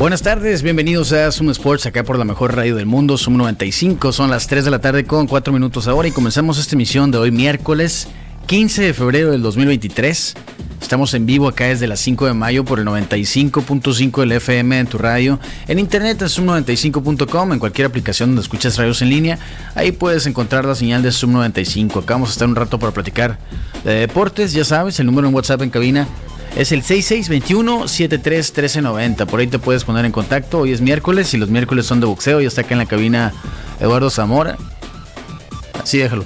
Buenas tardes, bienvenidos a Zoom Sports, acá por la mejor radio del mundo, Zoom 95. Son las 3 de la tarde con 4 minutos ahora y comenzamos esta emisión de hoy miércoles 15 de febrero del 2023. Estamos en vivo acá desde las 5 de mayo por el 95.5 del FM en tu radio. En internet es zoom95.com, en cualquier aplicación donde escuchas radios en línea. Ahí puedes encontrar la señal de Zoom 95. Acá vamos a estar un rato para platicar de deportes. Ya sabes, el número en WhatsApp en cabina es el 6621-731390. Por ahí te puedes poner en contacto. Hoy es miércoles y los miércoles son de boxeo. Ya está acá en la cabina Eduardo Zamora. Así déjalo.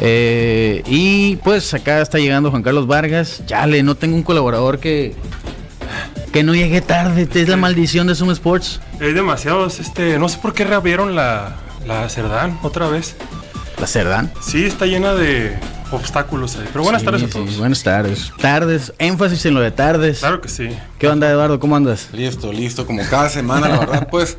Eh, y pues acá está llegando Juan Carlos Vargas. Chale, no tengo un colaborador que que no llegue tarde. Es la maldición de Zoom Sports. Hay demasiados, este, no sé por qué reabrieron la, la Cerdán otra vez. ¿La Cerdán? Sí, está llena de obstáculos ahí. Pero buenas tardes a todos. buenas tardes. Tardes, énfasis en lo de tardes. Claro que sí. ¿Qué onda, Eduardo? ¿Cómo andas? Listo, listo. Como cada semana, la verdad, pues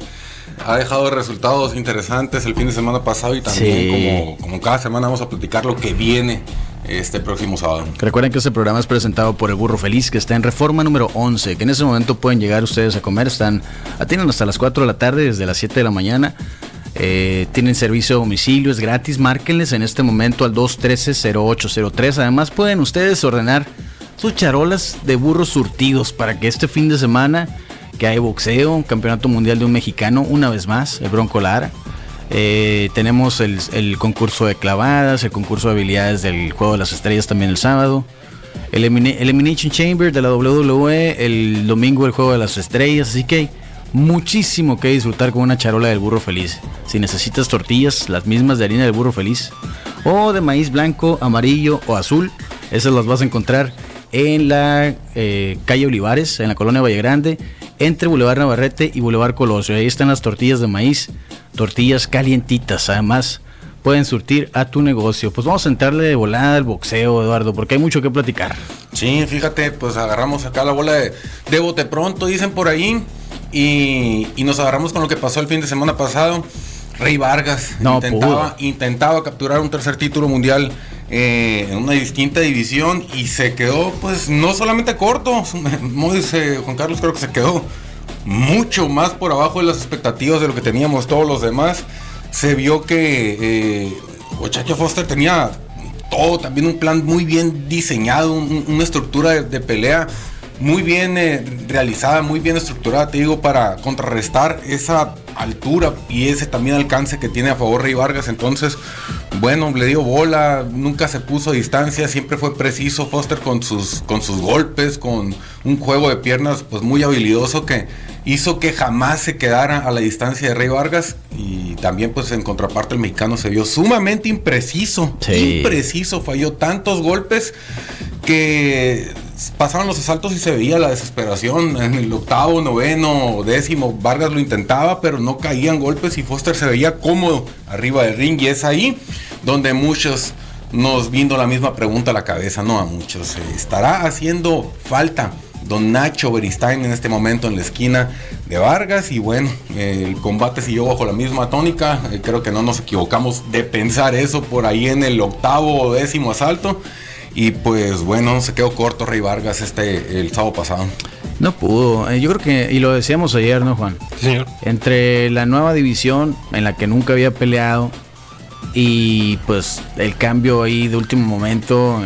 ha dejado resultados interesantes el fin de semana pasado y también como, como cada semana vamos a platicar lo que viene este próximo sábado. Recuerden que este programa es presentado por el Burro Feliz, que está en reforma número 11, que en ese momento pueden llegar ustedes a comer, están, atienden hasta las 4 de la tarde, desde las 7 de la mañana. Eh, tienen servicio de domicilio, es gratis. Márquenles en este momento al 213-0803. Además, pueden ustedes ordenar sus charolas de burros surtidos para que este fin de semana que hay boxeo, campeonato mundial de un mexicano, una vez más, el Bronco Lara. Eh, tenemos el, el, concurso de clavadas, el concurso de habilidades del Juego de las Estrellas también el sábado. El Elimination Chamber de la WWE, el domingo el Juego de las Estrellas. Así que muchísimo que disfrutar con una charola del burro feliz. Si necesitas tortillas, las mismas de harina del burro feliz, o de maíz blanco, amarillo o azul, esas las vas a encontrar en la eh, calle Olivares, en la colonia Valle Grande, entre Boulevard Navarrete y Boulevard Colosio. Ahí están las tortillas de maíz, tortillas calientitas, además pueden surtir a tu negocio. Pues vamos a entrarle de volada al boxeo, Eduardo, porque hay mucho que platicar. Sí, fíjate, pues agarramos acá la bola de, de bote pronto, dicen por ahí. Y, nos agarramos con lo que pasó el fin de semana pasado. Rey Vargas intentaba, intentaba, capturar un tercer título mundial eh, en una distinta división y se quedó, pues, no solamente corto, Juan Carlos creo que se quedó mucho más por abajo de las expectativas de lo que teníamos todos los demás. Se vio que eh, Ochacho Foster tenía todo, también un plan muy bien diseñado, una estructura de pelea muy bien eh, realizada, muy bien estructurada, te digo, para contrarrestar esa altura y ese también alcance que tiene a favor Rey Vargas. Entonces, bueno, le dio bola, nunca se puso a distancia, siempre fue preciso. Foster con sus, con sus golpes, con un juego de piernas pues muy habilidoso que hizo que jamás se quedara a la distancia de Rey Vargas. Y también pues en contraparte el mexicano se vio sumamente impreciso, impreciso, falló tantos golpes que pasaban los asaltos y se veía la desesperación. En el octavo, noveno, décimo, Vargas lo intentaba, pero no caían golpes y Foster se veía cómodo arriba del ring. Y es ahí donde muchos nos viendo la misma pregunta a la cabeza, no a muchos. ¿Estará haciendo falta don Nacho Beristain en este momento en la esquina de Vargas? Y bueno, el combate siguió bajo la misma tónica. Eh, creo que no nos equivocamos de pensar eso por ahí en el octavo o décimo asalto. Y pues bueno, se quedó corto Rey Vargas este el sábado pasado. No pudo. Eh, yo creo que, y lo decíamos ayer, ¿no, Juan? Sí, señor. Entre la nueva división en la que nunca había peleado y pues el cambio ahí de último momento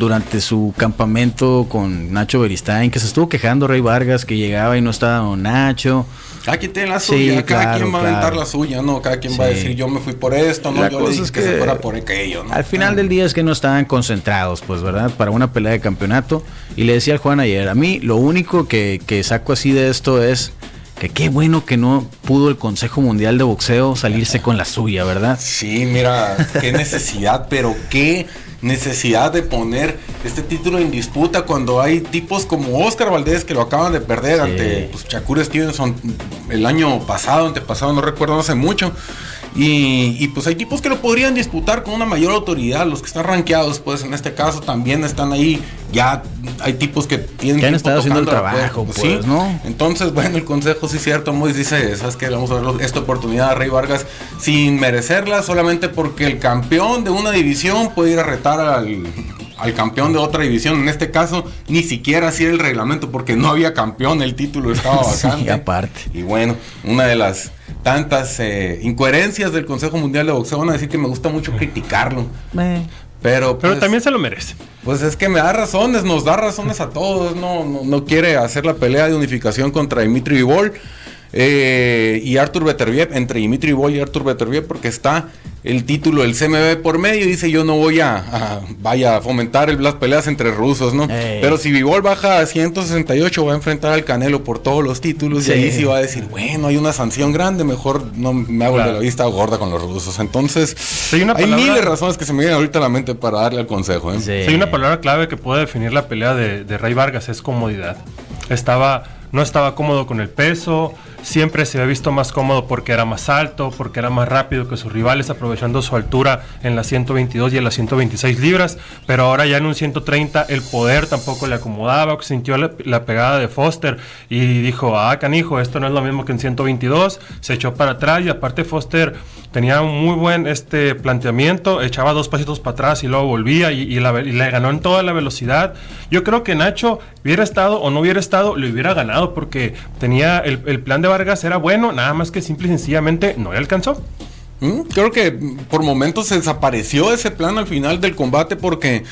durante su campamento con Nacho Beristain, que se estuvo quejando Rey Vargas que llegaba y no estaba don Nacho. Cada quien tiene la suya, cada quien va a aventar la suya, ¿no? Cada quien va a decir yo me fui por esto, no, yo le dije que, se fuera por aquello, ¿no? Al final del día es que no estaban concentrados, pues, ¿verdad? Para una pelea de campeonato. Y le decía al Juan ayer, a mí lo único que, que saco así de esto es que qué bueno que no pudo el Consejo Mundial de Boxeo salirse con la suya, ¿verdad? Sí, mira, qué necesidad, pero qué necesidad de poner este título en disputa cuando hay tipos como Oscar Valdés que lo acaban de perder ante pues, Shakur Stevenson el año pasado, antepasado, no recuerdo, no hace mucho. Y, pues hay tipos que lo podrían disputar con una mayor autoridad. Los que están rankeados, pues en este caso también están ahí. Ya hay tipos que tienen que han estado haciendo el trabajo, pues, ¿sí? ¿no? Entonces, bueno, el consejo sí es cierto. Mois dice, ¿sabes qué? Vamos a ver esta oportunidad a Rey Vargas sin merecerla, solamente porque el campeón de una división puede ir a retar al al campeón de otra división. En este caso, ni siquiera así el reglamento, porque no había campeón, el título estaba bastante. aparte. Y bueno, una de las tantas eh, incoherencias del Consejo Mundial de Boxeo, van a decir que me gusta mucho criticarlo. Pero, Pero pues, también se lo merece. Pues es que me da razones, nos da razones a todos. No, no, no quiere hacer la pelea de unificación contra Dimitri Vivol. Eh, y Artur Beterbiev, entre Dimitri Boy y Artur Beterbiev, porque está el título del CMB por medio. Dice: Yo no voy a, vaya a fomentar las peleas entre rusos, ¿no? Pero si Vivol baja a 168, va a enfrentar al Canelo por todos los títulos. Y ahí sí va a decir: Bueno, hay una sanción grande, mejor no me hago de la vista gorda con los rusos. Entonces, hay, miles de razones que se me vienen ahorita a la mente para darle el consejo. ¿eh? hay una palabra clave que puede definir la pelea de, de Rey Vargas: es comodidad. Estaba, no estaba cómodo con el peso siempre se había visto más cómodo porque era más alto, porque era más rápido que sus rivales, aprovechando su altura en las 122 y en las 126 libras, pero ahora ya en un 130 el poder tampoco le acomodaba, sintió la, pegada de Foster y dijo, ah, canijo, esto no es lo mismo que en 122, se echó para atrás y aparte Foster tenía un muy buen este planteamiento, echaba dos pasitos para atrás y luego volvía y, le ganó en toda la velocidad. Yo creo que Nacho hubiera estado o no hubiera estado, le hubiera ganado porque tenía el, el plan de Vargas era bueno, nada más que simple y sencillamente no le alcanzó. Mm, creo que por momentos se desapareció ese plan al final del combate porque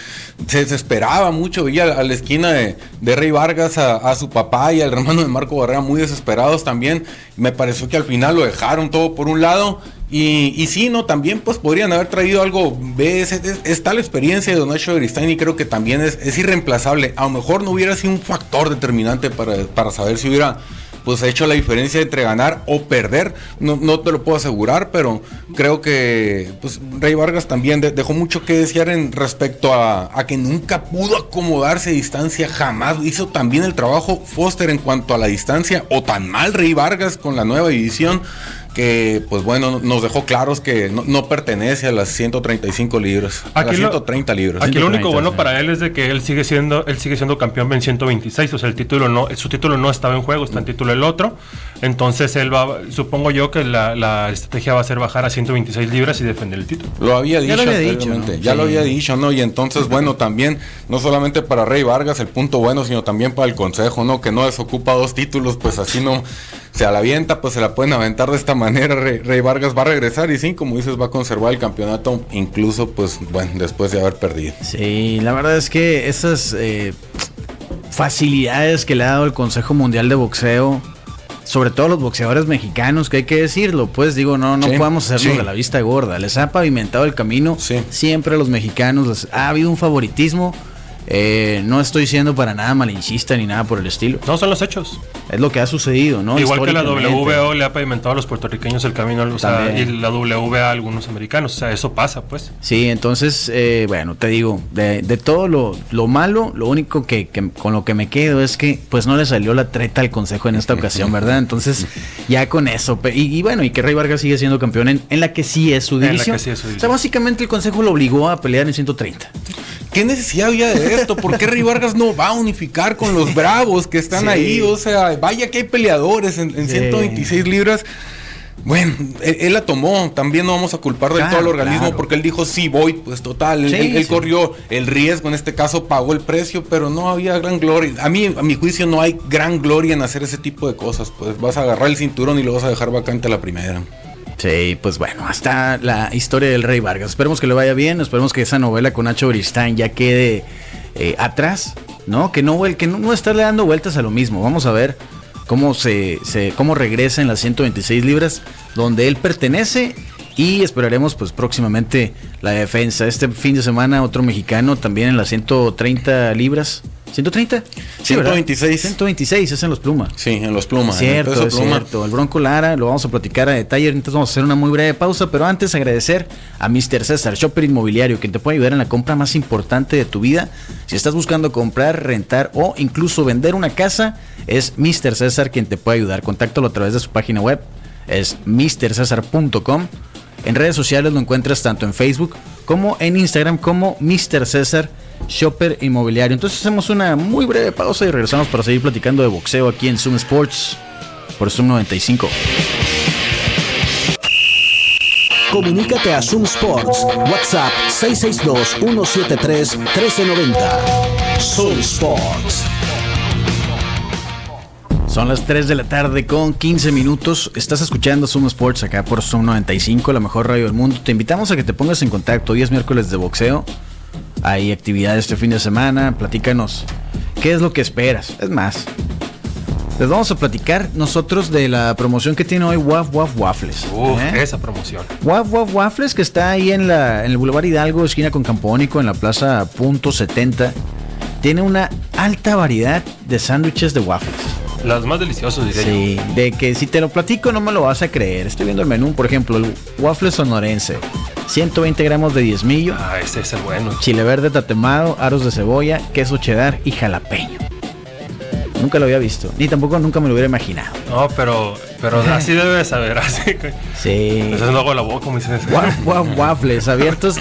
se desesperaba mucho. Veía a la esquina de, Rey Vargas a, su papá y al hermano de Marco Barrera muy desesperados también. Me pareció que al final lo dejaron todo por un lado. Y, y sí, no, también pues podrían haber traído algo. ¿ves? Es, tal experiencia de Don Nacho Gristain y creo que también es, es, irreemplazable. A lo mejor no hubiera sido un factor determinante para, para saber si hubiera pues ha hecho la diferencia entre ganar o perder. No, no te lo puedo asegurar, pero creo que pues, Rey Vargas también dejó mucho que desear en respecto a, a, que nunca pudo acomodarse a distancia, jamás hizo también el trabajo Foster en cuanto a la distancia, o tan mal Rey Vargas con la nueva edición que pues bueno, nos dejó claros que no, pertenece a las 135 libras, a las 130 libras. Aquí lo único bueno para él es de que él sigue siendo él sigue siendo campeón en 126, o sea, el título no su título no estaba en juego, está en título el otro. Entonces él va supongo yo que la, estrategia va a ser bajar a 126 libras y defender el título. Lo había dicho, ya lo había dicho, ¿no? ya lo había dicho, ¿no? Y entonces bueno, también no solamente para Rey Vargas el punto bueno, sino también para el consejo, ¿no? Que no desocupa dos títulos, pues así no se la avienta, pues se la pueden aventar de esta manera. Rey, Vargas va a regresar y sí, como dices, va a conservar el campeonato, incluso, pues, bueno, después de haber perdido. Sí, la verdad es que esas eh, facilidades que le ha dado el Consejo Mundial de Boxeo, sobre todo los boxeadores mexicanos, que hay que decirlo, pues digo, no, no podemos hacerlo de la vista gorda. Les ha pavimentado el camino siempre a los mexicanos. Ha habido un favoritismo eh, no estoy siendo para nada malinchista ni nada por el estilo. No, son los hechos. Es lo que ha sucedido, ¿no? Igual que la WBO le ha pavimentado a los puertorriqueños el camino y la WBA a algunos americanos. O sea, eso pasa, pues. Sí, entonces, eh, bueno, te digo, de, todo lo, malo, lo único que, con lo que me quedo es que pues no le salió la treta al consejo en esta ocasión, ¿verdad? Entonces, ya con eso. Y, bueno, y que Rey Vargas sigue siendo campeón en, la que sí es su división. O sea, básicamente el consejo lo obligó a pelear en 130. ¿Qué necesidad había de esto? ¿Por qué Rey Vargas no va a unificar con los bravos que están ahí? O sea, vaya que hay peleadores en, 126 libras. Bueno, él, la tomó, también no vamos a culpar del todo al organismo porque él dijo sí voy, pues total, él, corrió el riesgo, en este caso pagó el precio, pero no había gran gloria. A mí, a mi juicio, no hay gran gloria en hacer ese tipo de cosas, pues vas a agarrar el cinturón y lo vas a dejar vacante a la primera. Sí, pues bueno, hasta la historia del Rey Vargas. Esperemos que le vaya bien, esperemos que esa novela con Nacho Bristán ya quede eh, atrás, ¿no? Que no, que no, estarle dando vueltas a lo mismo. Vamos a ver cómo se, cómo regresa en las 126 libras donde él pertenece y esperaremos pues próximamente la defensa. Este fin de semana otro mexicano también en las 130 libras. ¿130? 126. 126 es en los plumas. Sí, en los plumas. Cierto, cierto. El Bronco Lara lo vamos a platicar a detalle. Entonces vamos a hacer una muy breve pausa, pero antes agradecer a Mr. César, Shopper Inmobiliario, quien te puede ayudar en la compra más importante de tu vida. Si estás buscando comprar, rentar o incluso vender una casa, es Mr. César quien te puede ayudar. Contáctalo a través de su página web. Es mrcesar.com En redes sociales lo encuentras tanto en Facebook como en Instagram como Mr. César Shopper Inmobiliario. Entonces hacemos una muy breve pausa y regresamos para seguir platicando de boxeo aquí en Zoom Sports por Zoom 95. Comunícate a Zoom Sports. WhatsApp 662-173-1390. Zoom Sports. Son las 3 de la tarde con 15 minutos. Estás escuchando Zoom Sports acá por Zoom 95, la mejor radio del mundo. Te invitamos a que te pongas en contacto. Hoy es miércoles de boxeo. Hay actividades este fin de semana. Platícanos. ¿Qué es lo que esperas? Es más, les vamos a platicar nosotros de la promoción que tiene hoy Waf Waf Waffles. Uf, ¿eh? esa promoción. Waf Waf Waffles que está ahí en, la, en el Boulevard Hidalgo, esquina con Campónico, en la plaza Punto 70. Tiene una alta variedad de sándwiches de waffles. Las más deliciosas, diría Sí, de que si te lo platico no me lo vas a creer. Estoy viendo el menú, por ejemplo, el waffle sonorense. 120 gramos de diezmillo. Ah, ese es el bueno. Chile verde tatemado, aros de cebolla, queso cheddar y jalapeño. Nunca lo había visto, ni tampoco nunca me lo hubiera imaginado. No, pero, pero así debe saber, así que. Sí. Eso es luego la boca, como dices. Waf, waf, waffles abiertos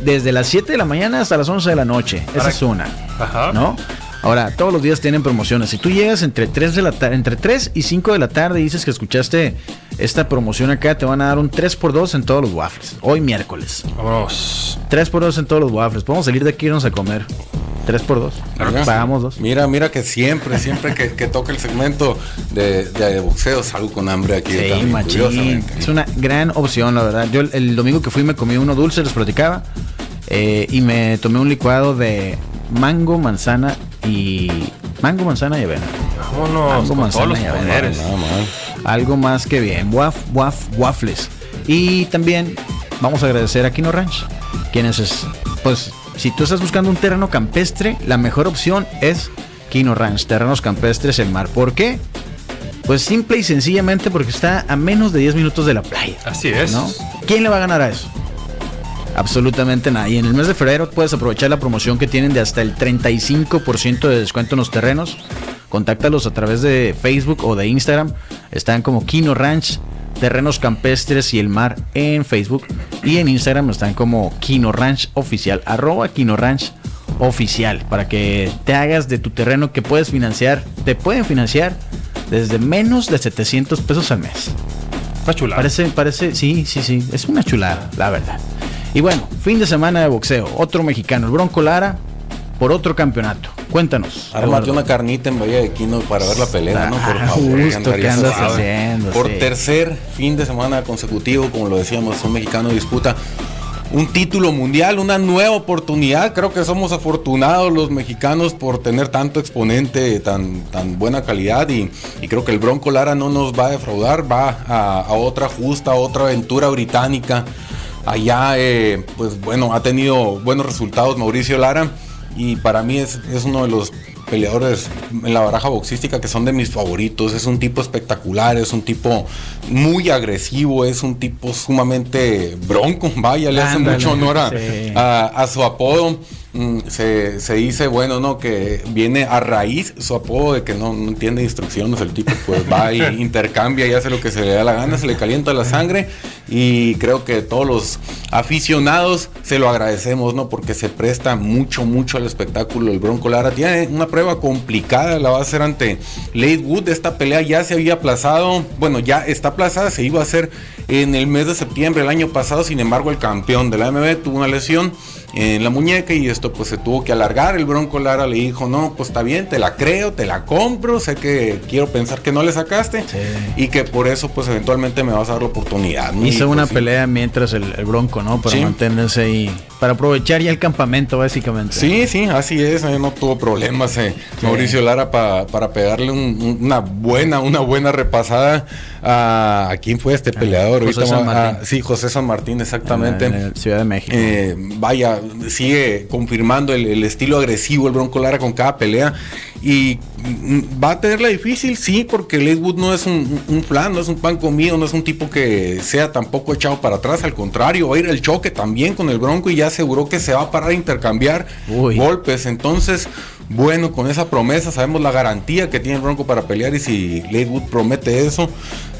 desde las 7 de la mañana hasta las 11 de la noche. Esa es una. Ajá. ¿No? Ahora, todos los días tienen promociones. Si tú llegas entre 3, de la entre 3 y 5 de la tarde y dices que escuchaste esta promoción acá, te van a dar un 3x2 en todos los waffles. Hoy miércoles. Vámonos. 3x2 en todos los waffles. Podemos salir de aquí y irnos a comer. 3x2. Mira. Pagamos dos. Mira, mira que siempre, siempre que, que toca el segmento de, de boxeo salgo con hambre aquí. Sí, también, machín. Es una gran opción, la verdad. Yo el, el domingo que fui me comí uno dulce, les platicaba. eh, y me tomé un licuado de mango, manzana y. Mango, manzana y avena. Vámonos. Con manzana y avena. Algo más que bien. Waf, waf, waffles. Y también vamos a agradecer a Kino Ranch. Quienes es, pues, si tú estás buscando un terreno campestre, la mejor opción es Kino Ranch, terrenos campestres en mar. ¿Por qué? Pues simple y sencillamente porque está a menos de 10 minutos de la playa. Así es. ¿no? ¿Quién le va a ganar a eso? Absolutamente nadie. En el mes de febrero puedes aprovechar la promoción que tienen de hasta el 35% de descuento en los terrenos. Contáctalos a través de Facebook o de Instagram. Están como Kino Ranch, Terrenos Campestres y el Mar en Facebook. Y en Instagram están como Kino Ranch Oficial, arroba Kino Ranch Oficial. Para que te hagas de tu terreno que puedes financiar. Te pueden financiar desde menos de 700 pesos al mes. Está chula. Parece, parece, sí, sí, sí, es una chulada, la verdad. Y bueno, fin de semana de boxeo, otro mexicano, el Bronco Lara, por otro campeonato. Cuéntanos. Eduardo. una carnita en Bahía de Quino para ver la pelea, ¿no? Por Ah, favor. justo, ¿qué andas haciendo? Por Sí. tercer fin de semana consecutivo, como lo decíamos, un mexicano disputa un título mundial, una nueva oportunidad. Creo que somos afortunados los mexicanos por tener tanto exponente, tan, tan buena calidad y, y creo que el Bronco Lara no nos va a defraudar, va a, a otra justa, a otra aventura británica. Allá, eh, pues bueno, ha tenido buenos resultados Mauricio Lara y para mí es, es uno de los peleadores en la baraja boxística que son de mis favoritos. Es un tipo espectacular, es un tipo muy agresivo, es un tipo sumamente bronco. Vaya, le hace Ándale, mucho honor a, sí. a- a su apodo. Mm, Se, se dice, bueno, ¿no? Que viene a raíz su apodo de que no, no entiende instrucciones. El tipo pues va y intercambia y hace lo que se le da la gana, se le calienta la sangre. Y creo que todos los aficionados se lo agradecemos, ¿no? Porque se presta mucho, mucho al espectáculo. El Bronco Lara tiene una prueba complicada, la va a hacer ante Late Wood. Esta pelea ya se había aplazado, bueno, ya está aplazada, se iba a hacer en el mes de septiembre el año pasado. Sin embargo, el campeón de la MB tuvo una lesión en la muñeca y esto pues se tuvo que alargar. El Bronco Lara le dijo, no, pues está bien, te la creo, te la compro, sé que quiero pensar que no le sacaste y que por eso pues eventualmente me vas a dar la oportunidad. ¿no? Hizo pues, una sí. pelea mientras el, el Bronco, ¿no? Para Sí. mantenerse ahí, para aprovechar ya el campamento, básicamente. Sí, sí, así es, eh, no tuvo problemas eh, Mauricio Lara pa- para pegarle un- una buena, una buena repasada a, ¿a quién fue este peleador. José Ahorita San va- Martín. ah, sí, José San Martín, exactamente. En la Ciudad de México. Eh, vaya, sigue confirmando el, el estilo agresivo el Bronco Lara con cada pelea. Y mm, va a tenerla difícil, sí, porque Lakewood no es un, un flan, no es un pan comido, no es un tipo que sea tampoco echado para atrás. Al contrario, va a ir el choque también con el Bronco y ya aseguró que se va a parar a intercambiar Uy. golpes. Entonces, bueno, con esa promesa sabemos la garantía que tiene el Bronco para pelear y si Lakewood promete eso,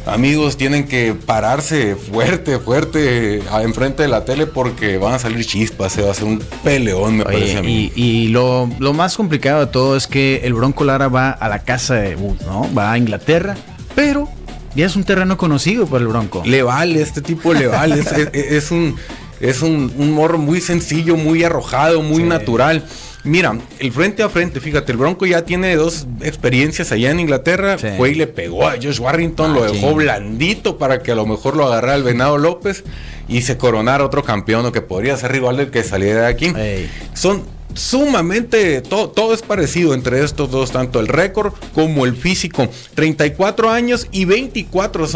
amigos, tienen que pararse fuerte, fuerte enfrente de la tele porque van a salir chispas, se va a hacer un peleón, me parece a mí. Y, lo, más complicado de todo es que el Bronco Lara va a la casa de Wood, ¿no? Va a Inglaterra, pero ya es un terreno conocido por el Bronco. Le vale, este tipo le vale, es, un, es un, morro muy sencillo, muy arrojado, muy natural. Mira, el frente a frente, fíjate, el Bronco ya tiene dos experiencias allá en Inglaterra. Fue y le pegó a Josh Warrington, lo ah, dejó blandito para que a lo mejor lo agarrara el Venado López y se coronara otro campeón o que podría ser rival del que saliera de aquí. Son sumamente, todo, todo es parecido entre estos dos, tanto el récord como el físico. 34 años y 24,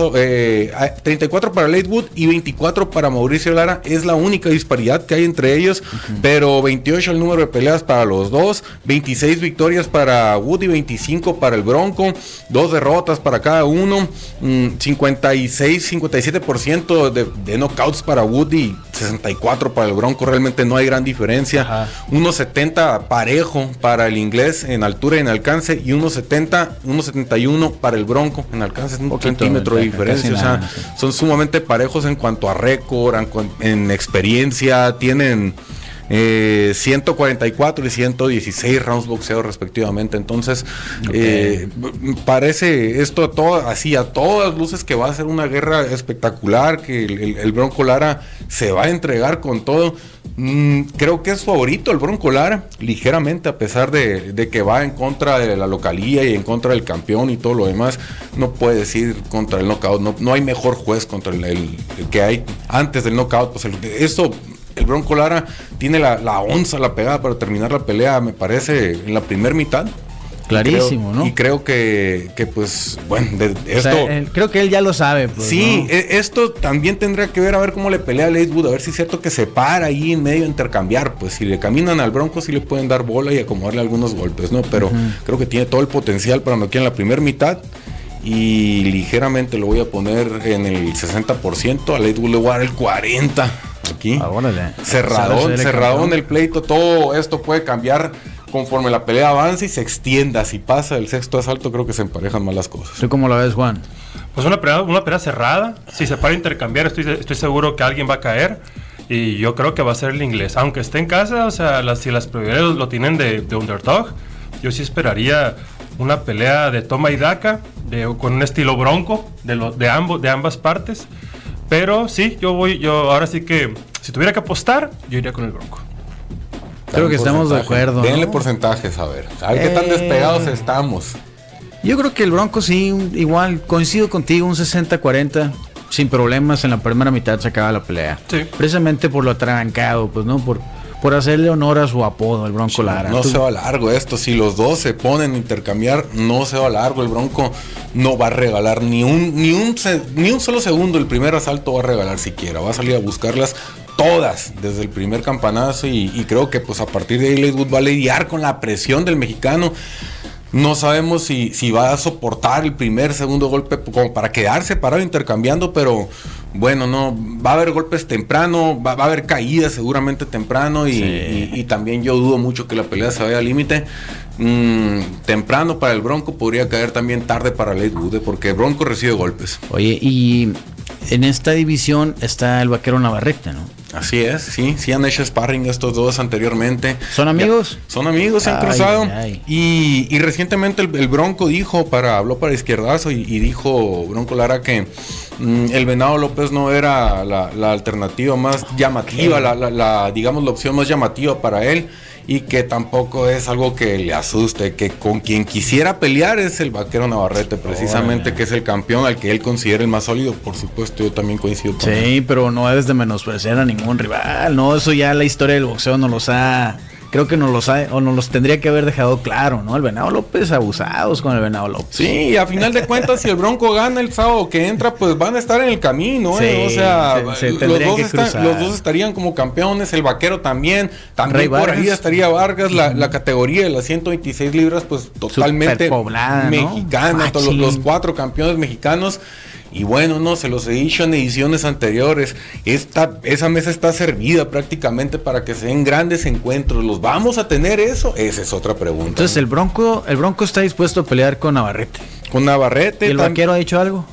34 eh, para Wood y 24 para Mauricio Lara. Es la única disparidad que hay entre ellos, pero 28 el número de peleas para los dos, 26 victorias para Wood y 25 para el Bronco, dos derrotas para cada uno, 56, mm, 57% de, de knockouts para Wood y 64 para el Bronco. Realmente no hay gran diferencia. Unos 70 parejo para el inglés en altura y en alcance y 1.70, 1.71 para el bronco en alcance, un, centímetro de diferencia. o sea, son sumamente parejos en cuanto a récord, en experiencia, tienen 144 eh, y 116 rounds boxeados respectivamente. Entonces, eh, parece esto todo, así a todas luces que va a ser una guerra espectacular, que el, Bronco Lara se va a entregar con todo. Mm, creo que es favorito el Bronco Lara, ligeramente, a pesar de, que va en contra de la localía y en contra del campeón y todo lo demás. No puede decir contra el knockout, no, hay mejor juez contra el, que hay antes del knockout. Pues eso el Bronco Lara tiene la, onza, la pegada para terminar la pelea, me parece, en la primera mitad. Clarísimo, ¿no? Y creo que, pues, bueno, esto. creo que él ya lo sabe. Pues, sí, e, esto también tendría que ver a ver cómo le pelea a Wood, a ver si es cierto que se para ahí en medio intercambiar. Pues si le caminan al Bronco, sí le pueden dar bola y acomodarle algunos golpes, ¿no? Pero creo que tiene todo el potencial para noquear en la primera mitad. Y ligeramente lo voy a poner en el 60%, a Wood le voy a dar el 40% aquí. Ah, cerradón, cerradón el pleito. Todo esto puede cambiar conforme la pelea avanza y se extienda. Si pasa el sexto asalto, creo que se emparejan más las cosas. ¿Tú cómo la ves, Juan? Pues una pelea, una pelea cerrada. Si se para intercambiar, estoy, estoy seguro que alguien va a caer. Y yo creo que va a ser el inglés. Aunque esté en casa, o sea, las, si las prioridades lo tienen de, underdog, yo sí esperaría una pelea de toma y daca, de, con un estilo bronco de, de, ambos, de ambas partes. Pero sí, yo voy, yo ahora sí que, si tuviera que apostar, yo iría con el Bronco. Creo que estamos de acuerdo. Denle porcentajes, a ver. A ver qué tan eh. despegados estamos. Yo creo que el Bronco sí, igual, coincido contigo, un 60-40, sin problemas, en la primera mitad se acaba la pelea. Sí. Precisamente por lo atrancado, pues, ¿no? Por, por hacerle honor a su apodo, el Bronco Lara. No se va largo esto. Si los dos se ponen a intercambiar, no se va largo. El Bronco no va a regalar ni un, ni un, ni un solo segundo. El primer asalto va a regalar siquiera. Va a salir a buscarlas todas desde el primer campanazo. Y, creo que pues a partir de ahí Wood va a lidiar con la presión del mexicano. No sabemos si, si va a soportar el primer, segundo golpe como para quedarse parado intercambiando, pero bueno, no, va a haber golpes temprano, va, a haber caídas seguramente temprano y, también yo dudo mucho que la pelea se vaya al límite. Mm, temprano para el Bronco podría caer también tarde para Wood, porque el Bronco recibe golpes. Oye, y en esta división está el vaquero Navarrete, ¿no? Así es, sí, sí han hecho sparring estos dos anteriormente. ¿Son amigos? son amigos, se han cruzado. Y, recientemente el, Bronco dijo, para, habló para izquierdazo y, dijo Bronco Lara que mm, el Venado López no era la, alternativa más llamativa, la, digamos la opción más llamativa para él y que tampoco es algo que le asuste, que con quien quisiera pelear es el vaquero Navarrete, precisamente, que es el campeón al que él considera el más sólido, por supuesto, yo también coincido con Sí, pero no es de menospreciar a ningún rival, no, eso ya la historia del boxeo nos los ha creo que nos los, o nos los tendría que haber dejado claro, ¿no? El Venado López abusados con el Venado López. Sí, a final de cuentas, si el Bronco gana el sábado que entra, pues van a estar en el camino, ¿eh? o sea, los, dos estarían como campeones, el Vaquero también, también por ahí estaría Vargas, la, categoría de las 126 libras, pues totalmente mexicana, todos los cuatro campeones mexicanos. Y bueno, no, se los he dicho en ediciones anteriores. Esta, esa mesa está servida prácticamente para que se den grandes encuentros. ¿Los vamos a tener eso? Esa es otra pregunta. Entonces, el Bronco, el Bronco está dispuesto a pelear con Navarrete. Con Navarrete. ¿Y el vaquero ha dicho algo?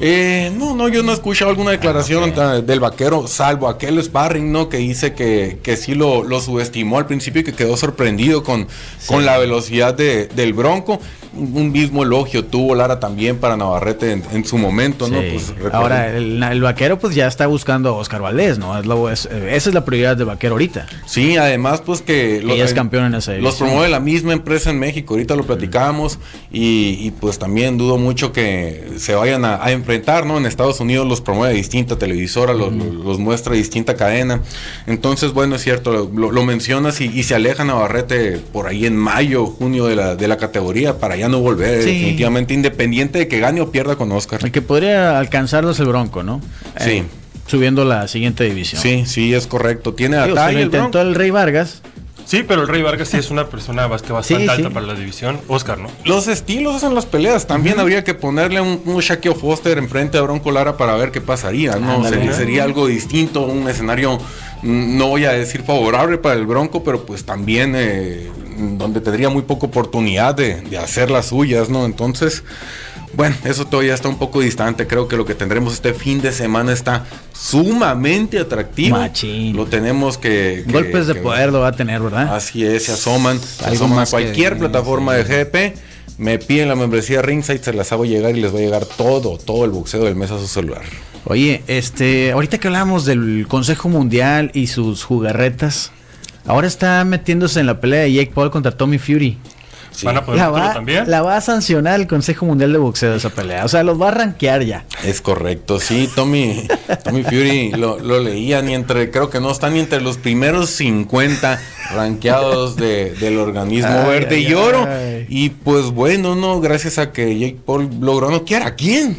Eh, no, no, yo no he escuchado alguna declaración del vaquero, salvo aquel sparring, ¿no? Que dice que, que sí lo, lo subestimó al principio y que quedó sorprendido con, con la velocidad de, del bronco. Un mismo elogio tuvo Lara también para Navarrete en, su momento, ¿no? Pues, Ahora, el, vaquero pues ya está buscando a Oscar Valdés, ¿no? Es esa es la prioridad de vaquero ahorita. Sí, además pues que... Los, es campeón en esa Los promueve la misma empresa en México, ahorita lo platicamos y, pues también dudo mucho que se vayan a, a enfrentar, ¿no? En Estados Unidos los promueve distinta televisora, los, muestra distinta cadena. Entonces, bueno, es cierto, lo, mencionas y, se aleja Navarrete por ahí en mayo, junio de la, de la categoría para ya no volver, definitivamente, independiente de que gane o pierda con Oscar. El que podría alcanzarlos el Bronco, ¿no? Sí. Eh, subiendo la siguiente división. Sí, sí, es correcto. Tiene a el intentó el Rey Vargas Sí, pero el Rey Vargas sí es una persona bastante alta para la división. Oscar, ¿no? Los estilos hacen las peleas. También habría que ponerle un, un Shaquille Foster enfrente a Bronco Lara para ver qué pasaría, ¿no? sería, algo distinto, un escenario, mm, no voy a decir favorable para el Bronco, pero pues también eh, donde tendría muy poca oportunidad de, de hacer las suyas, ¿no? Entonces bueno, eso todavía está un poco distante. Creo que lo que tendremos este fin de semana está sumamente atractivo. Machín. Lo tenemos que. Golpes de poder lo va a tener, ¿verdad? Así es, se asoman. Se asoman a cualquier plataforma de GP. Me piden la membresía Ringside, se las hago llegar y les va a llegar todo, todo el boxeo del mes a su celular. Oye, este, ahorita que hablamos del Consejo Mundial y sus jugarretas, ahora está metiéndose en la pelea de Jake Paul contra Tommy Fury. ¿Van a poder la va, también? La va a sancionar el Consejo Mundial de Boxeo esa pelea. O sea, los va a rankear ya. Es correcto, sí, Tommy, Tommy Fury lo, leía ni entre, creo que no está ni entre los primeros 50 rankeados del organismo verde y oro. Y pues bueno, no, gracias a que Jake Paul logró noquear a quién.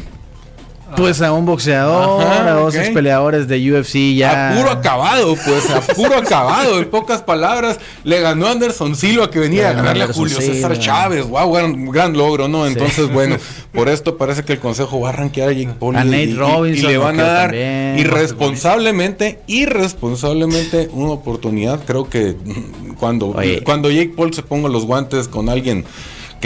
Pues a un boxeador, a dos peleadores de UFC ya. A puro acabado, pues, a puro acabado. En pocas palabras, le ganó Anderson Silva que venía a ganarle a Julio César Chávez. Wow, gran, gran logro, ¿no? Entonces, bueno, por esto parece que el consejo va a arranquear a Jake Paul. A Nate Robinson. Y, le van a dar irresponsablemente, irresponsablemente una oportunidad. Creo que cuando, cuando Jake Paul se ponga los guantes con alguien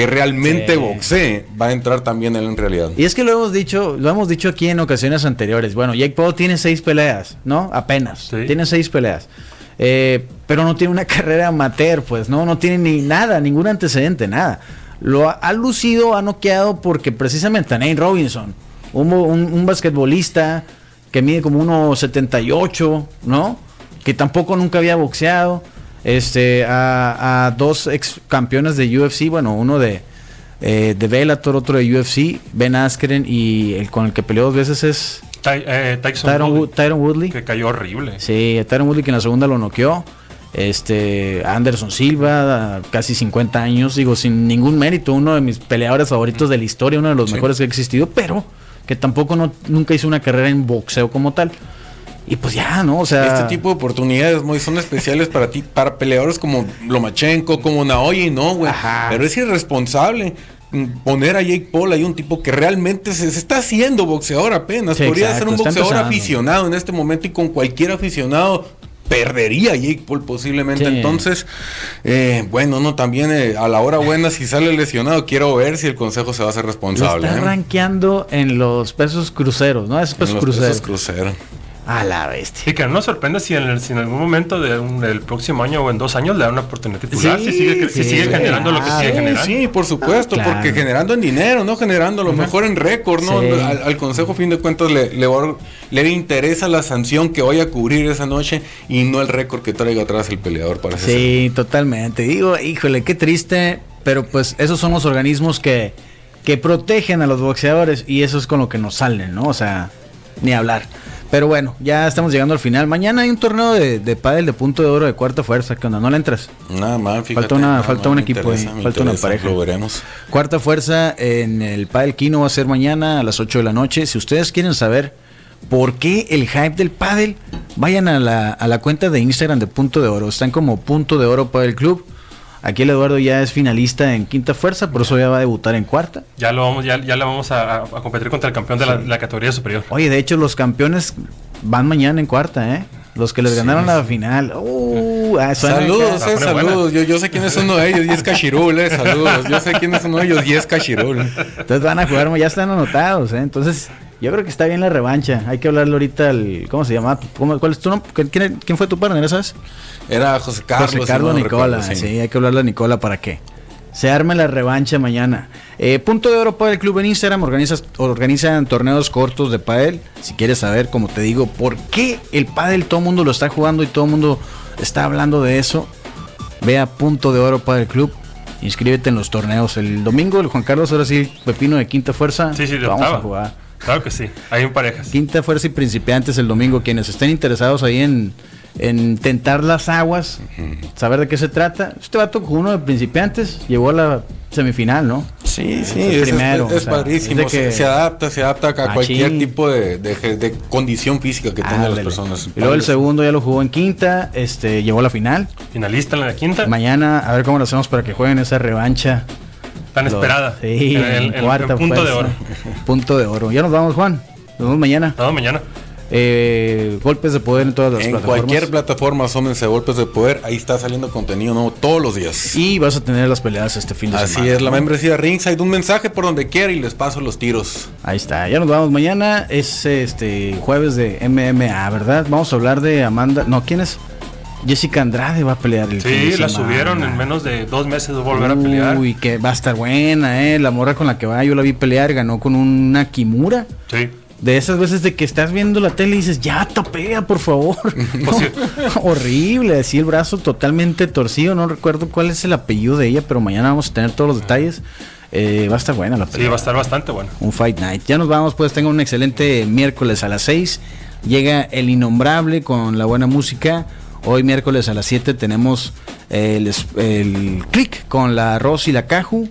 que realmente boxee, va a entrar también él en realidad. Y es que lo hemos dicho, lo hemos dicho aquí en ocasiones anteriores. Bueno, Jake Paul tiene seis peleas, ¿no? Apenas. Tiene seis peleas. Eh, pero no tiene una carrera amateur, pues, ¿no? No tiene ni nada, ningún antecedente, nada. Lo ha, lucido, ha noqueado porque precisamente a Nate Robinson, un, un, basquetbolista que mide como 1,78, ¿no? Que tampoco nunca había boxeado este, a, dos ex campeones de UFC, bueno, uno de, eh, de Bellator, otro de UFC, Ben Askren y el con el que peleó dos veces es eh, Tyron, Woodley, Que cayó horrible. Sí, Tyron Woodley que en la segunda lo noqueó. Este, Anderson Silva, casi 50 años, digo, sin ningún mérito, uno de mis peleadores favoritos de la historia, uno de los mejores que ha existido, pero que tampoco no, nunca hizo una carrera en boxeo como tal. Y pues ya, ¿no? O sea. Este tipo de oportunidades muy son especiales para ti, para peleadores como Lomachenko, como Naoya, no, güey. Pero es irresponsable poner a Jake Paul ahí un tipo que realmente se, está haciendo boxeador apenas. Podría ser un boxeador aficionado en este momento y con cualquier aficionado perdería Jake Paul posiblemente. Entonces, eh, bueno, no, también eh, a la hora buena, si sale lesionado, quiero ver si el consejo se va a hacer responsable. está ¿eh? rankeando en los pesos cruceros, ¿no? Es pesos cruceros. cruceros. A la bestia. Y que no nos sorprenda si en, algún momento del próximo año o en dos años le da una oportunidad titular, si sigue, generando lo que sigue generando. Sí, por supuesto, porque generando en dinero, no generando lo mejor en récord, ¿no? Al, consejo, fin de cuentas, le, le, interesa la sanción que vaya a cubrir esa noche y no el récord que traiga atrás el peleador, para Sí, totalmente. Digo, híjole, qué triste, pero pues esos son los organismos que, que protegen a los boxeadores y eso es con lo que nos salen, ¿no? O sea, ni hablar. Pero bueno, ya estamos llegando al final. Mañana hay un torneo de, de pádel de punto de oro de cuarta fuerza. ¿Qué onda? ¿No le entras? Nada más, fíjate. Falta, una, falta un equipo ahí. Falta una pareja. Lo veremos. Cuarta fuerza en el pádel Kino va a ser mañana a las 8 de la noche. Si ustedes quieren saber por qué el hype del pádel, vayan a la, a la cuenta de Instagram de Punto de Oro. Están como Punto de Oro Pádel Club. Aquí el Eduardo ya es finalista en quinta fuerza, por eso ya va a debutar en cuarta. Ya lo vamos, ya, ya le vamos a, competir contra el campeón de la, categoría superior. Oye, de hecho los campeones van mañana en cuarta, ¿eh? Los que les ganaron la final. Uh, ah, saludos, eh, saludos. Yo, yo, sé quién es uno de ellos y es Cachirul, eh, saludos. Yo sé quién es uno de ellos y es Cachirul. Entonces van a jugar, ya están anotados, ¿eh? Entonces Yo creo que está bien la revancha. Hay que hablarle ahorita al. ¿Cómo se llama? ¿Cuál es tu nombre? ¿Quién, fue tu partner, sabes? Era José Carlos. José Carlos Nicola. sí. hay que hablarle a Nicola para qué. Se arme la revancha mañana. Eh, punto de oro para el club en Instagram. organizan torneos cortos de pádel. Si quieres saber, como te digo, por qué el pádel todo el mundo lo está jugando y todo el mundo está hablando de eso, ve a punto de oro para el club inscríbete en los torneos. El domingo, el Juan Carlos, ahora sí, Pepino de Quinta Fuerza. Sí, sí, vamos a jugar. Claro que sí, hay en parejas. Quinta Fuerza y Principiantes el domingo. Quienes estén interesados ahí en, en tentar las aguas, saber de qué se trata. Este vato con uno de Principiantes llegó a la semifinal, ¿no? Sí, sí, es, primero, es, padrísimo. se adapta, se adapta a cualquier tipo de, condición física que tengan las personas. Y luego el segundo ya lo jugó en quinta, este, llegó a la final. Finalista en la quinta. Mañana, a ver cómo lo hacemos para que jueguen esa revancha. Tan esperada. Sí, en, cuarta. punto de oro. Punto de oro. Ya nos vamos, Juan. Nos vemos mañana. Nos vemos mañana. Eh, golpes de poder en todas las en plataformas. En cualquier plataforma, asómense golpes de poder. Ahí está saliendo contenido nuevo todos los días. Y vas a tener las peleas este fin de semana. Así es, la membresía Ringside. Un mensaje por donde quiera y les paso los tiros. Ahí está. Ya nos vamos mañana. Es este jueves de MMA, ¿verdad? Vamos a hablar de Amanda. No, ¿quién es? Jessica Andrade va a pelear el Sí, la subieron en menos de dos meses de volver a pelear. Uy, que va a estar buena, ¿eh? La morra con la que va, yo la vi pelear, ganó con una Kimura. Sí. De esas veces de que estás viendo la tele y dices, ya topea, por favor. Pues Horrible, así el brazo totalmente torcido. No recuerdo cuál es el apellido de ella, pero mañana vamos a tener todos los detalles. Eh, va a estar buena la pelea. Sí, va a estar bastante buena. Un Fight Night. Ya nos vamos, pues tenga un excelente miércoles a las 6. Llega el innombrable con la buena música. Hoy miércoles a las 7 tenemos el, click con la Ross y la Caju.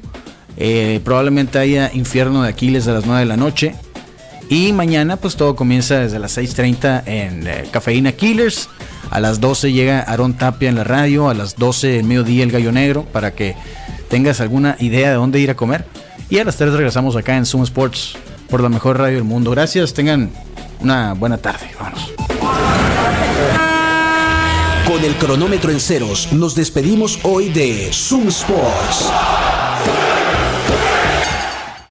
Eh, probablemente haya Infierno de Aquiles a las 9 de la noche. Y mañana pues todo comienza desde las 6.30 en eh, Cafeína Killers. A las 12 llega Aaron Tapia en la radio. A las 12 en mediodía el Gallo Negro para que tengas alguna idea de dónde ir a comer. Y a las 3 regresamos acá en Zoom Sports por la mejor radio del mundo. Gracias, tengan una buena tarde. Vamos. Con el cronómetro en ceros, nos despedimos hoy de Zoom Sports.